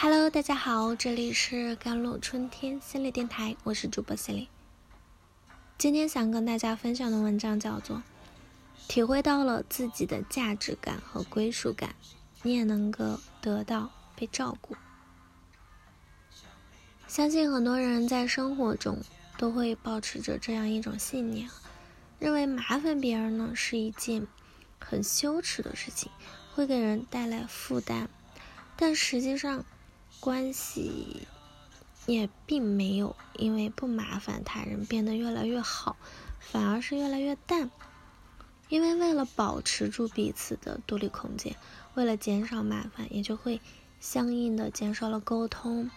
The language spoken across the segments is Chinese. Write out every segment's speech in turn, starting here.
Hello，大家好，这里是甘露春天心理电台，我是主播心理。今天想跟大家分享的文章叫做《体会到了自己的价值感和归属感，你也能够得到被照顾》。相信很多人在生活中都会保持着这样一种信念，认为麻烦别人呢是一件很羞耻的事情，会给人带来负担，但实际上。关系也并没有因为不麻烦他人变得越来越好，反而是越来越淡。因为为了保持住彼此的独立空间，为了减少麻烦，也就会相应的减少了沟通。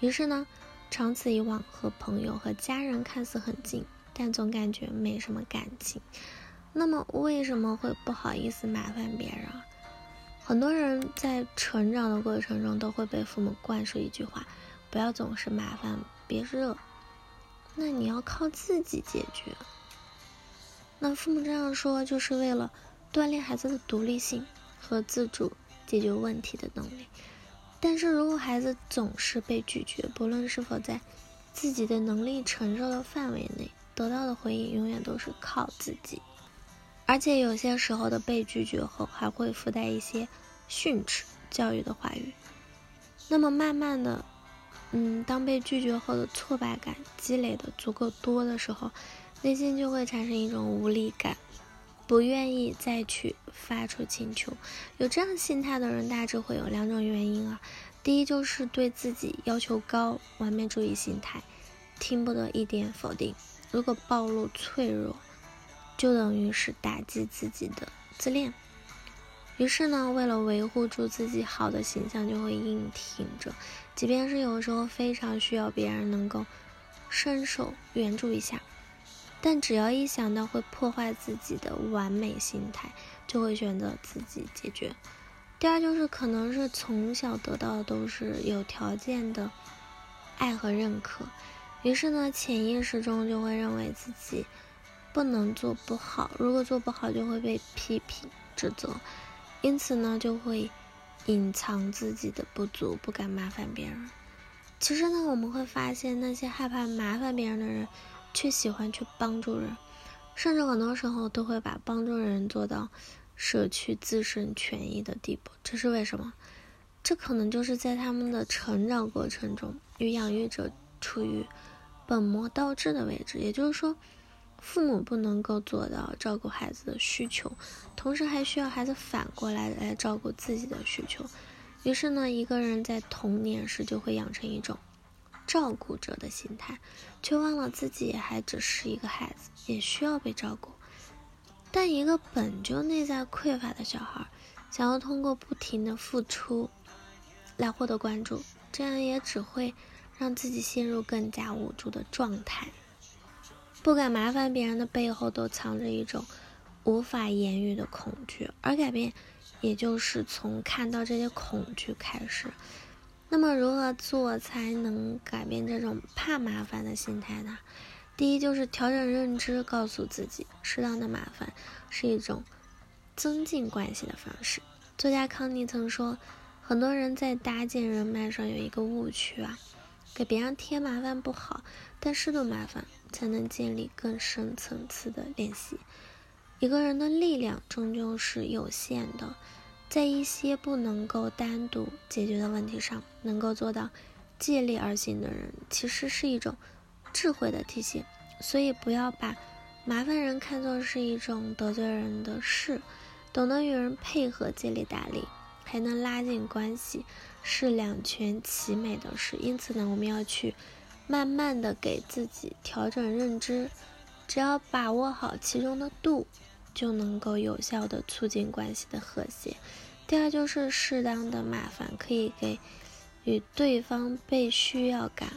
于是呢，长此以往，和朋友和家人看似很近，但总感觉没什么感情。那么为什么会不好意思麻烦别人？很多人在成长的过程中都会被父母灌输一句话：“不要总是麻烦别惹，那你要靠自己解决。”那父母这样说，就是为了锻炼孩子的独立性和自主解决问题的能力。但是如果孩子总是被拒绝，不论是否在自己的能力承受的范围内，得到的回应永远都是靠自己。而且有些时候的被拒绝后，还会附带一些训斥教育的话语。那么慢慢的，嗯，当被拒绝后的挫败感积累的足够多的时候，内心就会产生一种无力感，不愿意再去发出请求。有这样心态的人，大致会有两种原因啊。第一就是对自己要求高，完美主义心态，听不得一点否定。如果暴露脆弱。就等于是打击自己的自恋，于是呢，为了维护住自己好的形象，就会硬挺着，即便是有时候非常需要别人能够伸手援助一下，但只要一想到会破坏自己的完美心态，就会选择自己解决。第二就是可能是从小得到的都是有条件的爱和认可，于是呢，潜意识中就会认为自己。不能做不好，如果做不好就会被批评指责，因此呢就会隐藏自己的不足，不敢麻烦别人。其实呢，我们会发现那些害怕麻烦别人的人，却喜欢去帮助人，甚至很多时候都会把帮助人做到舍去自身权益的地步。这是为什么？这可能就是在他们的成长过程中，与养育者处于本末倒置的位置，也就是说。父母不能够做到照顾孩子的需求，同时还需要孩子反过来来照顾自己的需求。于是呢，一个人在童年时就会养成一种照顾者的心态，却忘了自己还只是一个孩子，也需要被照顾。但一个本就内在匮乏的小孩，想要通过不停的付出来获得关注，这样也只会让自己陷入更加无助的状态。不敢麻烦别人的背后，都藏着一种无法言喻的恐惧，而改变，也就是从看到这些恐惧开始。那么，如何做才能改变这种怕麻烦的心态呢？第一，就是调整认知，告诉自己，适当的麻烦是一种增进关系的方式。作家康妮曾说，很多人在搭建人脉上有一个误区啊，给别人添麻烦不好，但适度麻烦。才能建立更深层次的联系。一个人的力量终究是有限的，在一些不能够单独解决的问题上，能够做到借力而行的人，其实是一种智慧的体现。所以，不要把麻烦人看作是一种得罪人的事，懂得与人配合、借力打力，还能拉近关系，是两全其美的事。因此呢，我们要去。慢慢的给自己调整认知，只要把握好其中的度，就能够有效的促进关系的和谐。第二就是适当的麻烦可以给与对方被需要感。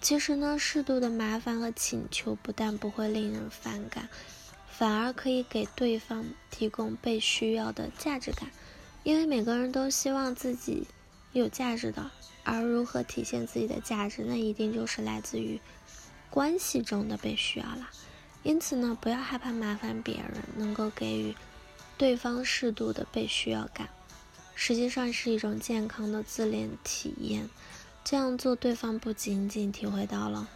其实呢，适度的麻烦和请求不但不会令人反感，反而可以给对方提供被需要的价值感。因为每个人都希望自己有价值的。而如何体现自己的价值，那一定就是来自于关系中的被需要了。因此呢，不要害怕麻烦别人，能够给予对方适度的被需要感。实际上是一种健康的自恋体验。这样做，对方不仅仅体会到了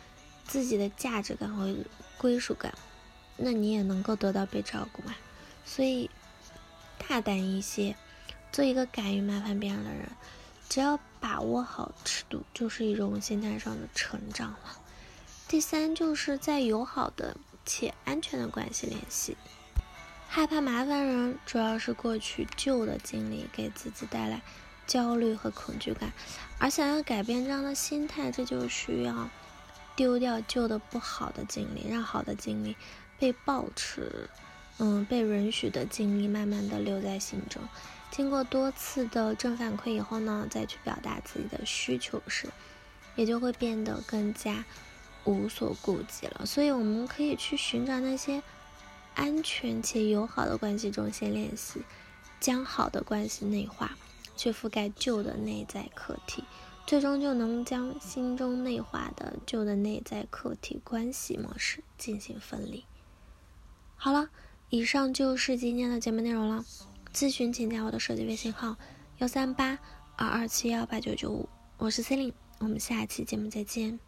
自己的价值感和归属感，那你也能够得到被照顾嘛。所以，大胆一些，做一个敢于麻烦别人的人。只要把握好尺度，就是一种心态上的成长了。第三，就是在友好的且安全的关系联系。害怕麻烦人，主要是过去旧的经历给自己带来焦虑和恐惧感，而想要改变这样的心态，这就需要丢掉旧的不好的经历，让好的经历被保持，嗯，被允许的经历慢慢的留在心中。经过多次的正反馈以后呢，再去表达自己的需求时，也就会变得更加无所顾忌了。所以，我们可以去寻找那些安全且友好的关系中先练习，将好的关系内化，去覆盖旧的内在课题，最终就能将心中内化的旧的内在课题关系模式进行分离。好了，以上就是今天的节目内容了。咨询请加我的设计微信号：幺三八二二七幺八九九五，我是 c e l i n e 我们下期节目再见。